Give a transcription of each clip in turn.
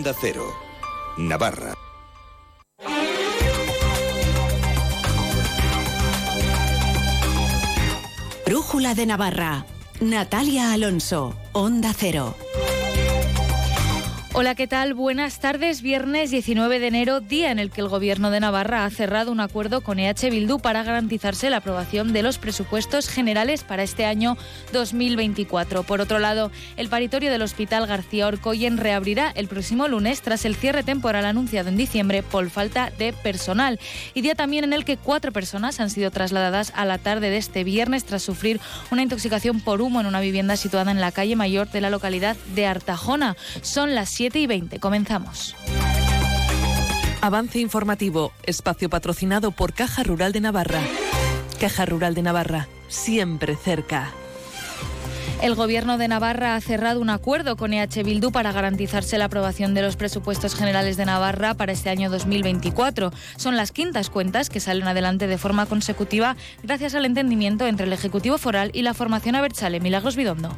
Onda Cero, Navarra. Brújula de Navarra. Natalia Alonso, Onda Cero. Hola, ¿qué tal? Buenas tardes. Viernes 19 de enero, día en el que el Gobierno de Navarra ha cerrado un acuerdo con EH Bildu para garantizarse la aprobación de los presupuestos generales para este año 2024. Por otro lado, el paritorio del Hospital García Orcoyen reabrirá el próximo lunes tras el cierre temporal anunciado en diciembre por falta de personal. Y día también en el que cuatro personas han sido trasladadas a la tarde de este viernes tras sufrir una intoxicación por humo en una vivienda situada en la calle mayor de la localidad de Artajona. Son las 7 y 20. Comenzamos. Avance informativo, espacio patrocinado por Caja Rural de Navarra. Caja Rural de Navarra, siempre cerca. El Gobierno de Navarra ha cerrado un acuerdo con EH Bildu para garantizarse la aprobación de los presupuestos generales de Navarra para este año 2024. Son las quintas cuentas que salen adelante de forma consecutiva gracias al entendimiento entre el Ejecutivo Foral y la formación Abertzale. Milagros Bidondo.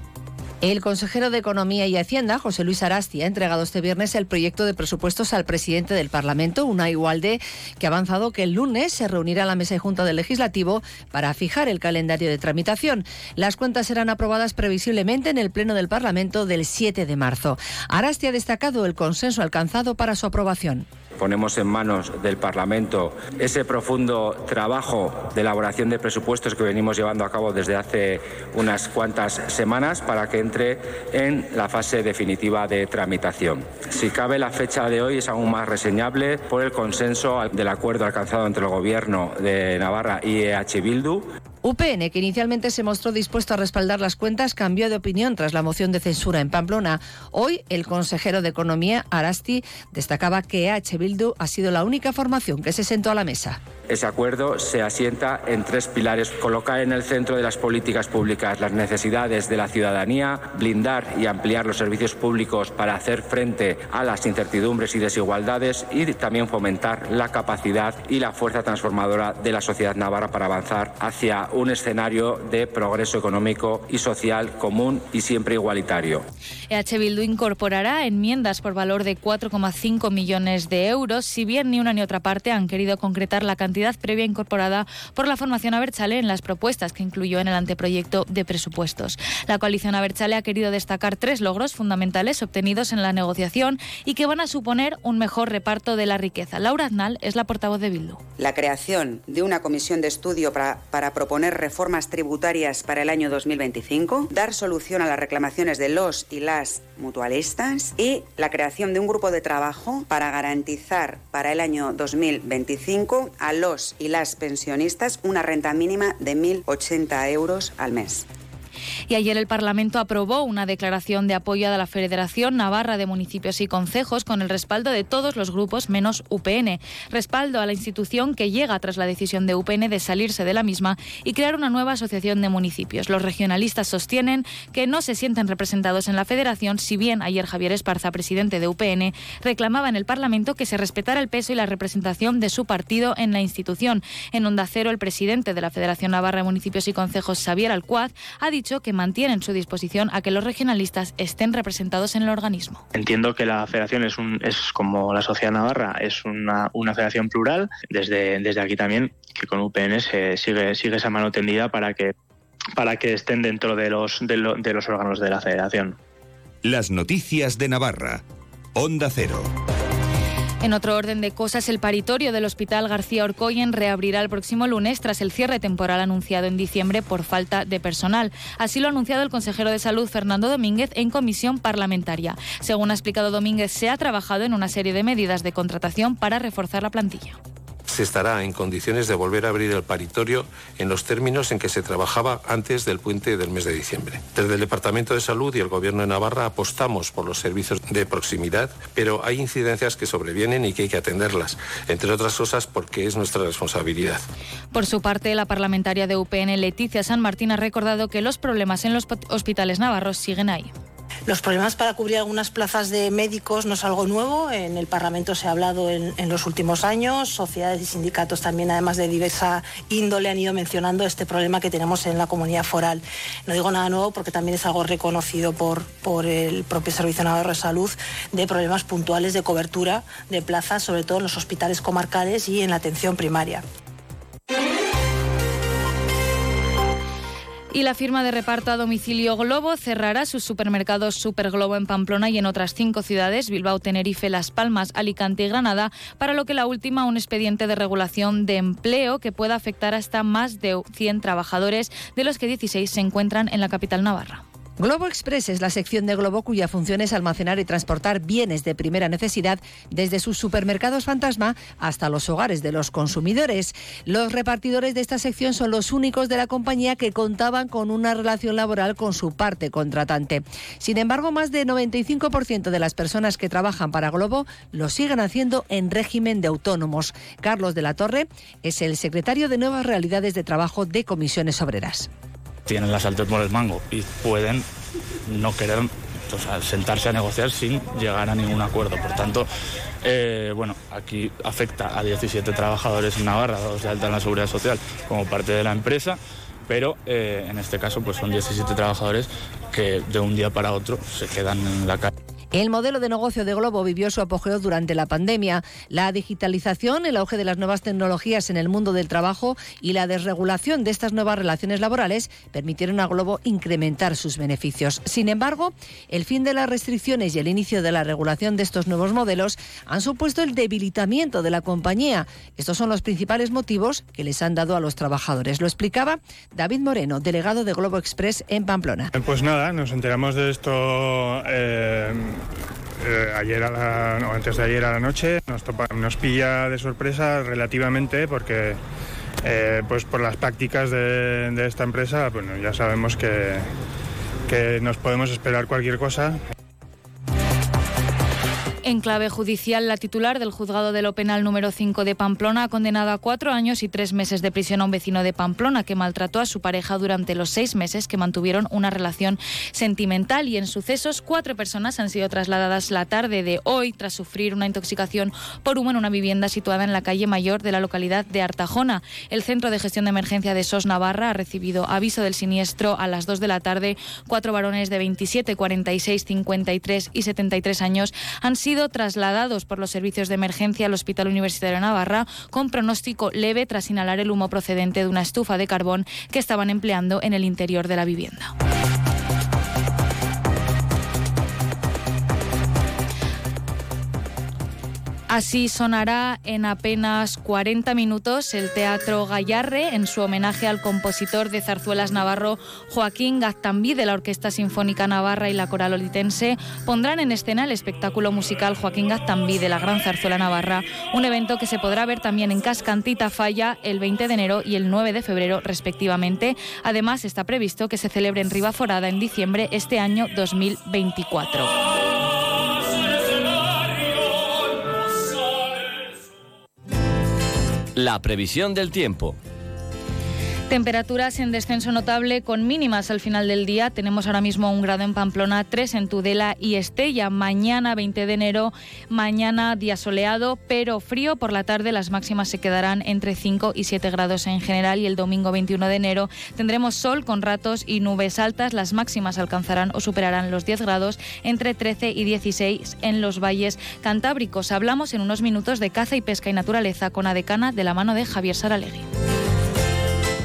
El consejero de Economía y Hacienda, José Luis Arasti, ha entregado este viernes el proyecto de presupuestos al presidente del Parlamento, una igualde, que ha avanzado que el lunes se reunirá la mesa y junta del Legislativo para fijar el calendario de tramitación. Las cuentas serán aprobadas previsiblemente en el Pleno del Parlamento del 7 de marzo. Arasti ha destacado el consenso alcanzado para su aprobación ponemos en manos del Parlamento ese profundo trabajo de elaboración de presupuestos que venimos llevando a cabo desde hace unas cuantas semanas para que entre en la fase definitiva de tramitación. Si cabe, la fecha de hoy es aún más reseñable por el consenso del acuerdo alcanzado entre el Gobierno de Navarra y EH Bildu. UPN, que inicialmente se mostró dispuesto a respaldar las cuentas, cambió de opinión tras la moción de censura en Pamplona. Hoy, el consejero de Economía, Arasti, destacaba que EH Bildu ha sido la única formación que se sentó a la mesa. Ese acuerdo se asienta en tres pilares. Colocar en el centro de las políticas públicas las necesidades de la ciudadanía, blindar y ampliar los servicios públicos para hacer frente a las incertidumbres y desigualdades y también fomentar la capacidad y la fuerza transformadora de la sociedad navarra para avanzar hacia un escenario de progreso económico y social común y siempre igualitario. EH Bildu incorporará enmiendas por valor de 4,5 millones de euros, si bien ni una ni otra parte han querido concretar la cantidad previa incorporada por la formación Abertzale en las propuestas que incluyó en el anteproyecto de presupuestos. La coalición Abertzale ha querido destacar tres logros fundamentales obtenidos en la negociación y que van a suponer un mejor reparto de la riqueza. Laura Aznal es la portavoz de Bildu. La creación de una comisión de estudio para, para proponer reformas tributarias para el año 2025, dar solución a las reclamaciones de los y las mutualistas y la creación de un grupo de trabajo para garantizar para el año 2025 a los y las pensionistas una renta mínima de 1.080 euros al mes. Y ayer el Parlamento aprobó una declaración de apoyo a la Federación Navarra de Municipios y Concejos con el respaldo de todos los grupos menos UPN. Respaldo a la institución que llega tras la decisión de UPN de salirse de la misma y crear una nueva asociación de municipios. Los regionalistas sostienen que no se sienten representados en la Federación, si bien ayer Javier Esparza, presidente de UPN, reclamaba en el Parlamento que se respetara el peso y la representación de su partido en la institución. En Onda Cero, el presidente de la Federación Navarra de Municipios y Concejos, Xavier Alcuaz, ha dicho que mantienen su disposición a que los regionalistas estén representados en el organismo. Entiendo que la federación es, un, es como la sociedad navarra, es una, una federación plural. Desde, desde aquí también que con UPN se sigue, sigue esa mano tendida para que, para que estén dentro de los, de, lo, de los órganos de la federación. Las noticias de Navarra. Onda Cero. En otro orden de cosas, el paritorio del Hospital García Orcoyen reabrirá el próximo lunes tras el cierre temporal anunciado en diciembre por falta de personal. Así lo ha anunciado el consejero de Salud Fernando Domínguez en comisión parlamentaria. Según ha explicado Domínguez, se ha trabajado en una serie de medidas de contratación para reforzar la plantilla se estará en condiciones de volver a abrir el paritorio en los términos en que se trabajaba antes del puente del mes de diciembre. Desde el Departamento de Salud y el Gobierno de Navarra apostamos por los servicios de proximidad, pero hay incidencias que sobrevienen y que hay que atenderlas, entre otras cosas porque es nuestra responsabilidad. Por su parte, la parlamentaria de UPN, Leticia San Martín, ha recordado que los problemas en los hospitales navarros siguen ahí. Los problemas para cubrir algunas plazas de médicos no es algo nuevo. En el Parlamento se ha hablado en, los últimos años. Sociedades y sindicatos también, además de diversa índole, han ido mencionando este problema que tenemos en la comunidad foral. No digo nada nuevo porque también es algo reconocido por, por el propio Servicio Navarro de Salud de problemas puntuales de cobertura de plazas, sobre todo en los hospitales comarcales y en la atención primaria. Y la firma de reparto a domicilio Globo cerrará sus supermercados Super Globo en Pamplona y en otras cinco ciudades, Bilbao, Tenerife, Las Palmas, Alicante y Granada, para lo que la última un expediente de regulación de empleo que pueda afectar hasta más de 100 trabajadores, de los que 16 se encuentran en la capital navarra. Globo Express es la sección de Globo cuya función es almacenar y transportar bienes de primera necesidad desde sus supermercados fantasma hasta los hogares de los consumidores. Los repartidores de esta sección son los únicos de la compañía que contaban con una relación laboral con su parte contratante. Sin embargo, más del 95% de las personas que trabajan para Globo lo siguen haciendo en régimen de autónomos. Carlos de la Torre es el secretario de Nuevas Realidades de Trabajo de Comisiones Obreras tienen las altas por el mango y pueden no querer sentarse a negociar sin llegar a ningún acuerdo. Por tanto, eh, bueno, aquí afecta a 17 trabajadores en Navarra, dados de alta en la seguridad social como parte de la empresa, pero eh, en este caso pues son 17 trabajadores que de un día para otro se quedan en la calle. El modelo de negocio de Globo vivió su apogeo durante la pandemia. La digitalización, el auge de las nuevas tecnologías en el mundo del trabajo y la desregulación de estas nuevas relaciones laborales permitieron a Globo incrementar sus beneficios. Sin embargo, el fin de las restricciones y el inicio de la regulación de estos nuevos modelos han supuesto el debilitamiento de la compañía. Estos son los principales motivos que les han dado a los trabajadores. Lo explicaba David Moreno, delegado de Globo Express en Pamplona. Pues nada, nos enteramos de esto. Eh eh, ayer antes de ayer a la noche nos, nos pilla de sorpresa relativamente porque eh, pues por las prácticas de, de, esta empresa bueno ya sabemos que, que nos podemos esperar cualquier cosa en clave judicial, la titular del juzgado de lo penal número 5 de Pamplona ha condenado a cuatro años y tres meses de prisión a un vecino de Pamplona que maltrató a su pareja durante los seis meses que mantuvieron una relación sentimental. Y en sucesos, cuatro personas han sido trasladadas la tarde de hoy tras sufrir una intoxicación por humo en una vivienda situada en la calle mayor de la localidad de Artajona. El Centro de Gestión de Emergencia de SOS Navarra ha recibido aviso del siniestro a las 2 de la tarde. Cuatro varones de 27, 46, 53 y 73 años han sido trasladados por los servicios de emergencia al Hospital Universitario de Navarra con pronóstico leve tras inhalar el humo procedente de una estufa de carbón que estaban empleando en el interior de la vivienda. Así sonará en apenas 40 minutos el Teatro Gallarre en su homenaje al compositor de zarzuelas navarro Joaquín Gaztambí de la Orquesta Sinfónica Navarra y la Coral Olitense pondrán en escena el espectáculo musical Joaquín Gaztambí de la Gran Zarzuela Navarra, un evento que se podrá ver también en Cascantita Falla el 20 de enero y el 9 de febrero respectivamente. Además está previsto que se celebre en Ribaforada en diciembre este año 2024. La previsión del tiempo. Temperaturas en descenso notable con mínimas al final del día. Tenemos ahora mismo un grado en Pamplona, tres en Tudela y Estella. Mañana 20 de enero, mañana día soleado, pero frío. Por la tarde las máximas se quedarán entre 5 y 7 grados en general y el domingo 21 de enero tendremos sol con ratos y nubes altas. Las máximas alcanzarán o superarán los 10 grados entre 13 y 16 en los valles cantábricos. Hablamos en unos minutos de caza y pesca y naturaleza con Adecana de la mano de Javier Saralegui.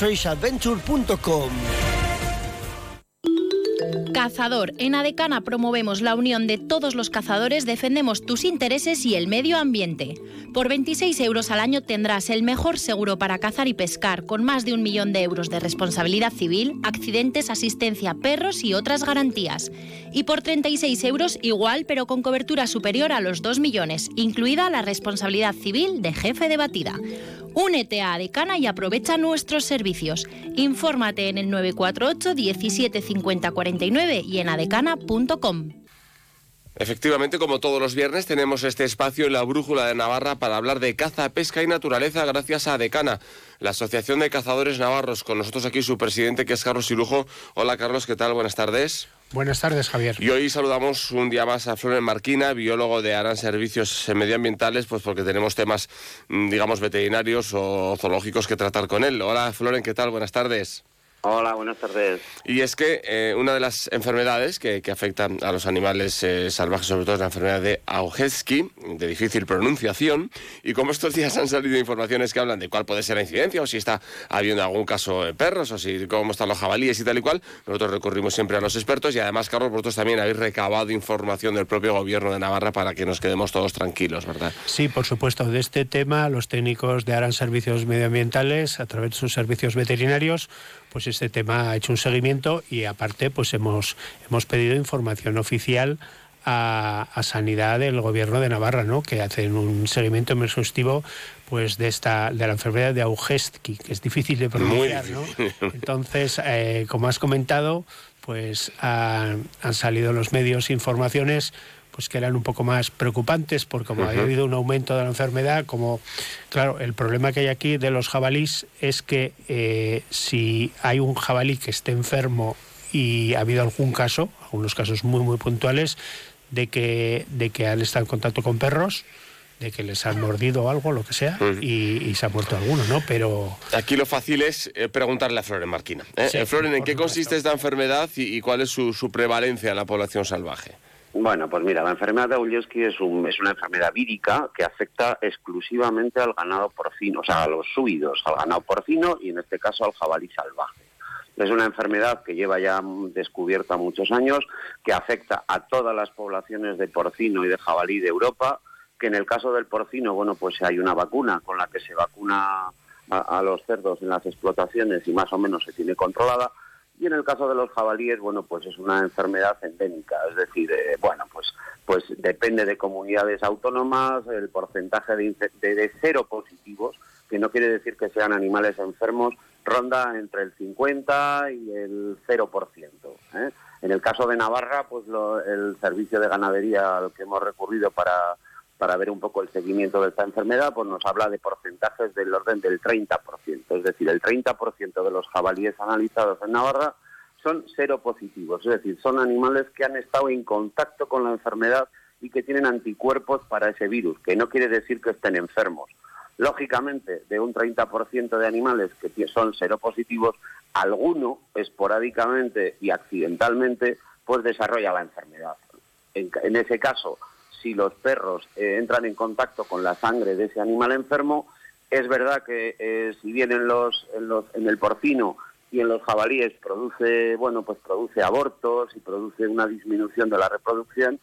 desafíoovertraceadventure.com. Cazador. En Adecana promovemos la unión de todos los cazadores, defendemos tus intereses y el medio ambiente. Por 26 euros al año tendrás el mejor seguro para cazar y pescar, con más de un millón de euros de responsabilidad civil, accidentes, asistencia, perros y otras garantías. Y por 36 euros igual, pero con cobertura superior a los 2 millones, incluida la responsabilidad civil de jefe de batida. Únete a Adecana y aprovecha nuestros servicios. Infórmate en el 948 17 50 49 y en adecana.com. Efectivamente, como todos los viernes, tenemos este espacio en la Brújula de Navarra para hablar de caza, pesca y naturaleza gracias a Decana, la Asociación de Cazadores Navarros. Con nosotros aquí su presidente, que es Carlos Irujo. Hola, Carlos, ¿qué tal? Buenas tardes. Buenas tardes, Javier. Y hoy saludamos un día más a Floren Marquina, biólogo de Aran Servicios Medioambientales, pues porque tenemos temas, mm, digamos, veterinarios o zoológicos que tratar con él. Hola, Floren, ¿qué tal? Buenas tardes. Hola, buenas tardes. Y es que eh, una de las enfermedades que, que afectan a los animales eh, salvajes, sobre todo, es la enfermedad de Augetski, de difícil pronunciación. Y como estos días han salido informaciones que hablan de cuál puede ser la incidencia, o si está habiendo algún caso de perros, o si cómo están los jabalíes y tal y cual, nosotros recurrimos siempre a los expertos. Y además, Carlos, vosotros también habéis recabado información del propio gobierno de Navarra para que nos quedemos todos tranquilos, ¿verdad? Sí, por supuesto. De este tema, los técnicos de Aran Servicios Medioambientales, a través de sus servicios veterinarios, pues este tema ha hecho un seguimiento y aparte pues hemos, hemos pedido información oficial a, Sanidad del Gobierno de Navarra, ¿no? que hacen un seguimiento muy exhaustivo pues de esta de la enfermedad de Augestki, que es difícil de pronunciar. ¿no? Entonces, eh, como has comentado, pues han, han salido en los medios informaciones pues que eran un poco más preocupantes porque como ha habido un aumento de la enfermedad, como claro, el problema que hay aquí de los jabalís es que eh, si hay un jabalí que esté enfermo y ha habido algún caso, algunos casos muy muy puntuales, de que, de que han estado en contacto con perros, de que les han mordido algo, lo que sea, y, se ha muerto alguno, ¿no? Pero... Aquí lo fácil es eh, preguntarle a Floren Marquina. ¿eh? Floren, ¿en qué consiste esta enfermedad y, cuál es su, su prevalencia en la población salvaje? Bueno, pues mira, la enfermedad de Aulewski es, un, es una enfermedad vírica que afecta exclusivamente al ganado porcino, o sea, a los suidos, al ganado porcino y en este caso al jabalí salvaje. Es una enfermedad que lleva ya descubierta muchos años, que afecta a todas las poblaciones de porcino y de jabalí de Europa, que en el caso del porcino, bueno, pues hay una vacuna con la que se vacuna a los cerdos en las explotaciones y más o menos se tiene controlada, y en el caso de los jabalíes, bueno, pues es una enfermedad endémica, es decir, eh, bueno, pues pues depende de comunidades autónomas, el porcentaje de, de, cero positivos, que no quiere decir que sean animales enfermos, ronda entre el 50 y el 0%. ¿eh? En el caso de Navarra, pues el servicio de ganadería al que hemos recurrido para para ver un poco el seguimiento de esta enfermedad, pues nos habla de porcentajes del orden del 30%. Es decir, el 30% de los jabalíes analizados en Navarra son seropositivos, es decir, son animales que han estado en contacto con la enfermedad y que tienen anticuerpos para ese virus, que no quiere decir que estén enfermos. Lógicamente, de un 30% de animales que son seropositivos, alguno esporádicamente y accidentalmente pues desarrolla la enfermedad. En, en ese caso, si los perros eh, entran en contacto con la sangre de ese animal enfermo, es verdad que eh, si bien en, los, en, el porcino y en los jabalíes produce, bueno, pues produce abortos y produce una disminución de la reproducción,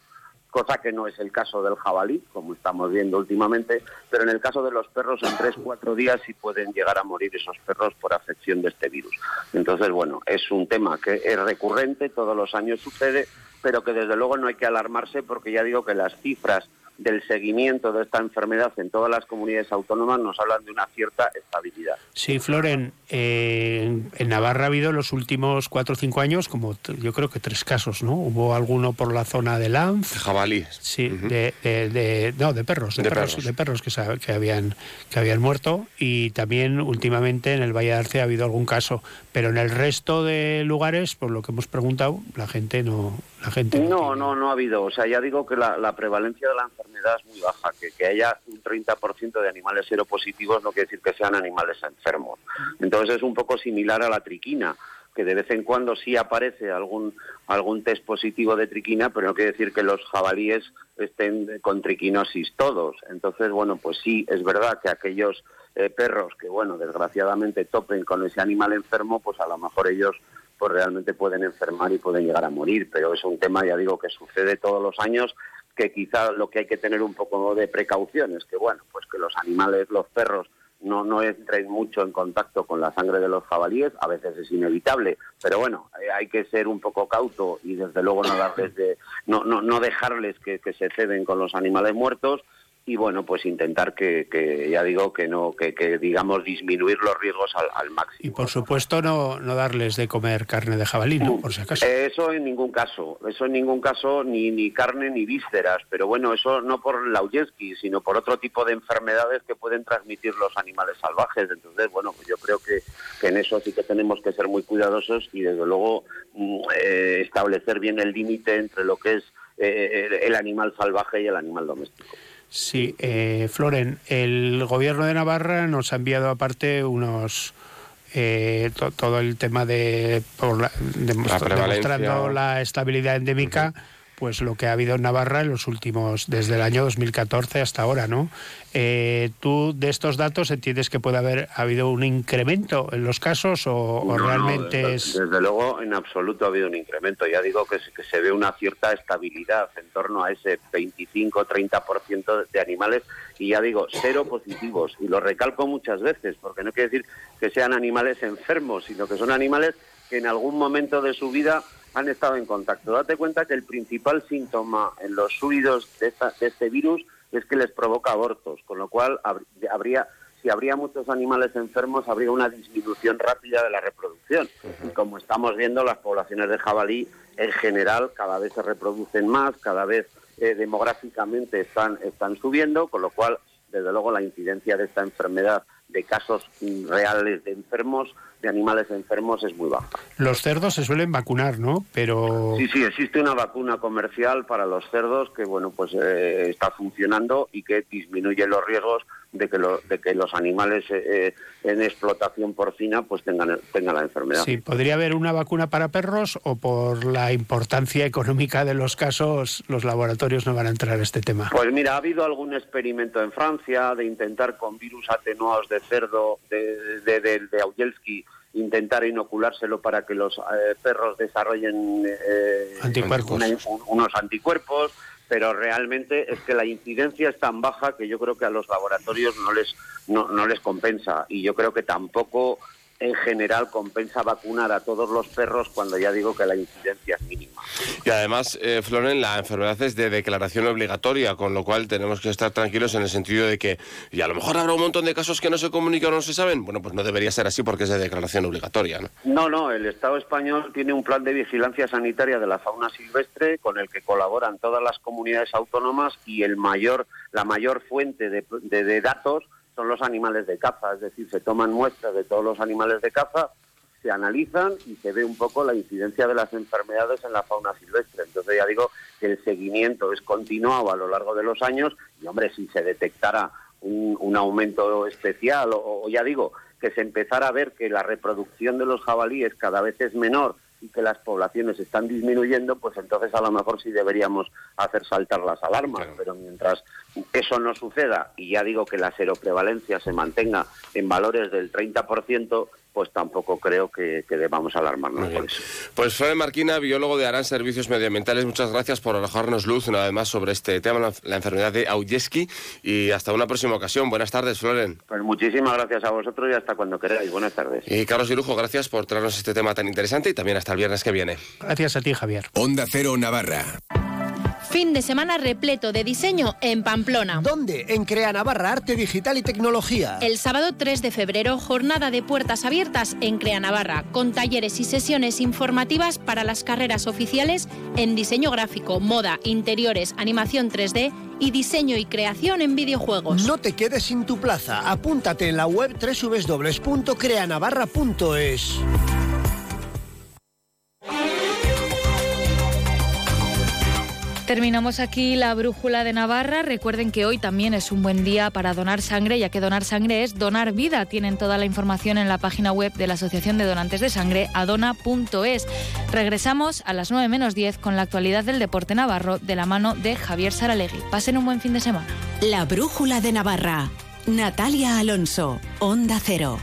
cosa que no es el caso del jabalí, como estamos viendo últimamente, pero en el caso de los perros en tres cuatro días sí pueden llegar a morir esos perros por afección de este virus. Entonces, bueno, es un tema que es recurrente, todos los años sucede, pero que desde luego no hay que alarmarse porque ya digo que las cifras del seguimiento de esta enfermedad en todas las comunidades autónomas nos hablan de una cierta estabilidad. Sí, Floren, eh, en Navarra ha habido en los últimos cuatro o cinco años como yo creo que tres casos, ¿no? Hubo alguno por la zona de Lanz. De jabalíes. Sí, de, de, de, no, de perros, de, De perros, perros. de perros que, que habían que habían muerto y también últimamente en el Valle de Arce ha habido algún caso, pero en el resto de lugares, por lo que hemos preguntado, la gente no, la gente No, no, no ha habido. O sea, ya digo que la, la prevalencia de la enfermedad es muy baja. Que, que haya un 30% de animales seropositivos no quiere decir que sean animales enfermos. Entonces es un poco similar a la triquina, que de vez en cuando sí aparece algún, algún test positivo de triquina, pero no quiere decir que los jabalíes estén con triquinosis todos. Entonces, bueno, pues sí, es verdad que aquellos eh, perros que, bueno, desgraciadamente topen con ese animal enfermo, pues a lo mejor ellos pues realmente pueden enfermar y pueden llegar a morir, pero es un tema, ya digo, que sucede todos los años, que quizá lo que hay que tener un poco de precaución es que, bueno, pues que los animales, los perros, no, no entren mucho en contacto con la sangre de los jabalíes, a veces es inevitable, pero bueno, eh, hay que ser un poco cauto y desde luego no de, no, no, no dejarles que, que se ceden con los animales muertos y bueno, pues intentar que, que ya digo, que no, que, que digamos disminuir los riesgos al, al máximo. y por supuesto no, no darles de comer carne de jabalí, ¿no? Por si acaso. Eso en ningún caso, eso en ningún caso, ni, ni carne ni vísceras, pero bueno, eso no por Laujeski, sino por otro tipo de enfermedades que pueden transmitir los animales salvajes. Entonces, bueno, pues yo creo que, que en eso sí que tenemos que ser muy cuidadosos y desde luego mm, eh, establecer bien el límite entre lo que es eh, el animal salvaje y el animal doméstico. Sí, eh, Floren, el gobierno de Navarra nos ha enviado aparte unos eh, to- todo el tema de, por la- prevalencia. demostrando la estabilidad endémica, pues lo que ha habido en Navarra en los últimos, desde el año 2014 hasta ahora, ¿no? Eh, ¿Tú de estos datos entiendes que puede haber habido un incremento en los casos o, o No, no, realmente desde, es desde luego, en absoluto ha habido un incremento. Ya digo que, se- que se ve una cierta estabilidad en torno a ese 25-30% de animales y ya digo, cero positivos. Y lo recalco muchas veces, porque no quiere decir que sean animales enfermos, sino que son animales que en algún momento de su vida han estado en contacto. Date cuenta que el principal síntoma en los suidos de, esta- de este virus es que les provoca abortos, con lo cual hab- habría si habría muchos animales enfermos, habría una disminución rápida de la reproducción. Y como estamos viendo, las poblaciones de jabalí en general cada vez se reproducen más, cada vez eh, demográficamente están, están subiendo, con lo cual, desde luego, la incidencia de esta enfermedad, de casos reales de enfermos, de animales enfermos, es muy baja. los cerdos se suelen vacunar, ¿no? Pero Sí, sí, existe una vacuna comercial para los cerdos que, bueno, pues eh, está funcionando y que disminuye los riesgos de que, lo- de que los animales eh, eh, en explotación porcina pues tengan, tengan la enfermedad. Sí, ¿podría haber una vacuna para perros o por la importancia económica de los casos los laboratorios no van a entrar a este tema? Pues mira, ha habido algún experimento en Francia de intentar con virus atenuados de cerdo de, de, de, de Augelski intentar inoculárselo para que los eh, perros desarrollen eh, Anticuerpos. una- un- unos anticuerpos, pero realmente es que la incidencia es tan baja que yo creo que a los laboratorios no les no, no les compensa. Y yo creo que tampoco en general compensa vacunar a todos los perros cuando ya digo que la incidencia es mínima. Y además, eh, Floren, la enfermedad es de declaración obligatoria, con lo cual tenemos que estar tranquilos en el sentido de que, y a lo mejor habrá un montón de casos que no se comunican o no se saben. Bueno, pues no debería ser así porque es de declaración obligatoria, ¿no? No, no, el Estado español tiene un plan de vigilancia sanitaria de la fauna silvestre con el que colaboran todas las comunidades autónomas y el mayor, la mayor fuente de, de- de datos son los animales de caza, es decir, se toman muestras de todos los animales de caza, se analizan y se ve un poco la incidencia de las enfermedades en la fauna silvestre. Entonces ya digo que el seguimiento es continuado a lo largo de los años y hombre, si se detectara un, aumento especial o ya digo que se empezara a ver que la reproducción de los jabalíes cada vez es menor y que las poblaciones están disminuyendo, pues entonces a lo mejor sí deberíamos hacer saltar las alarmas. Pero mientras eso no suceda y ya digo que la seroprevalencia se mantenga en valores del 30%, pues tampoco creo que, que debamos alarmarnos por eso. Pues Floren Marquina, biólogo de Aran Servicios Medioambientales, muchas gracias por arrojarnos luz una vez más sobre este tema, la, la enfermedad de Aujeski, y hasta una próxima ocasión. Buenas tardes, Floren. Pues muchísimas gracias a vosotros y hasta cuando queráis. Buenas tardes. Y Carlos Dirujo, gracias por traernos este tema tan interesante y también hasta el viernes que viene. Gracias a ti, Javier. Onda Cero Navarra. Fin de semana repleto de diseño en Pamplona. ¿Dónde? En Crea Navarra, Arte Digital y Tecnología. El sábado 3 de febrero, jornada de puertas abiertas en Crea Navarra, con talleres y sesiones informativas para las carreras oficiales en diseño gráfico, moda, interiores, animación 3D y diseño y creación en videojuegos. No te quedes sin tu plaza. Apúntate en la web www.creanavarra.es. Terminamos aquí la brújula de Navarra. Recuerden que hoy también es un buen día para donar sangre, ya que donar sangre es donar vida. Tienen toda la información en la página web de la Asociación de Donantes de Sangre, adona.es. Regresamos a las 9 menos 10 con la actualidad del deporte navarro de la mano de Javier Saralegui. Pasen un buen fin de semana. La brújula de Navarra. Natalia Alonso, Onda Cero.